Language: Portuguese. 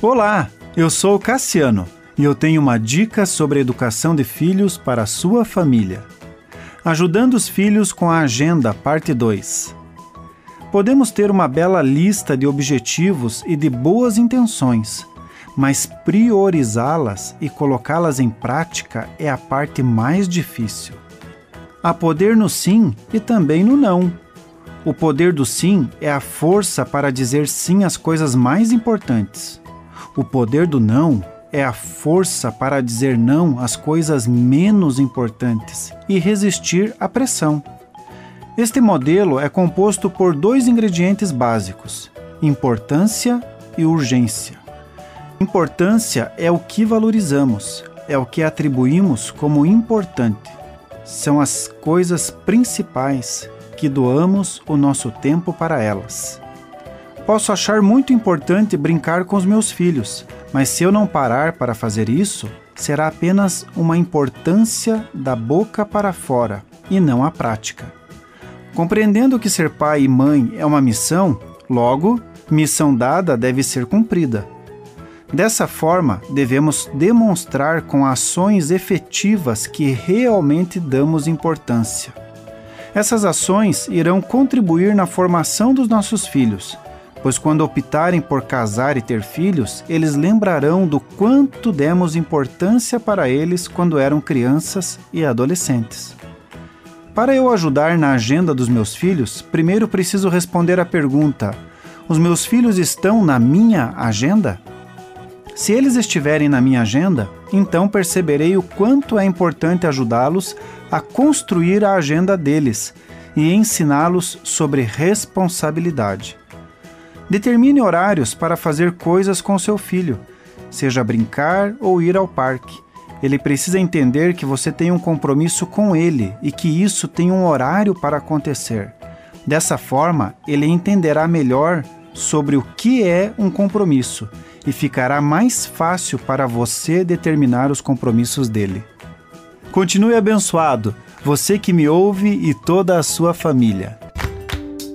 Olá, eu sou Cassiano e eu tenho uma dica sobre educação de filhos para a sua família. Ajudando os filhos com a agenda, parte 2. Podemos ter uma bela lista de objetivos e de boas intenções, mas priorizá-las e colocá-las em prática é a parte mais difícil. Há poder no sim e também no não. O poder do sim é a força para dizer sim às coisas mais importantes. O poder do não é a força para dizer não às coisas menos importantes e resistir à pressão. Este modelo é composto por dois ingredientes básicos: importância e urgência. Importância é o que valorizamos, é o que atribuímos como importante. São as coisas principais que doamos o nosso tempo para elas. Posso achar muito importante brincar com os meus filhos, mas se eu não parar para fazer isso, será apenas uma importância da boca para fora e não a prática. Compreendendo que ser pai e mãe é uma missão, logo, missão dada deve ser cumprida. Dessa forma, devemos demonstrar com ações efetivas que realmente damos importância. Essas ações irão contribuir na formação dos nossos filhos pois quando optarem por casar e ter filhos, eles lembrarão do quanto demos importância para eles quando eram crianças e adolescentes. Para eu ajudar na agenda dos meus filhos, primeiro preciso responder à pergunta: os meus filhos estão na minha agenda? Se eles estiverem na minha agenda, então perceberei o quanto é importante ajudá-los a construir a agenda deles e ensiná-los sobre responsabilidade. Determine horários para fazer coisas com seu filho, seja brincar ou ir ao parque. Ele precisa entender que você tem um compromisso com ele e que isso tem um horário para acontecer. Dessa forma, ele entenderá melhor sobre o que é um compromisso e ficará mais fácil para você determinar os compromissos dele. Continue abençoado, você que me ouve e toda a sua família.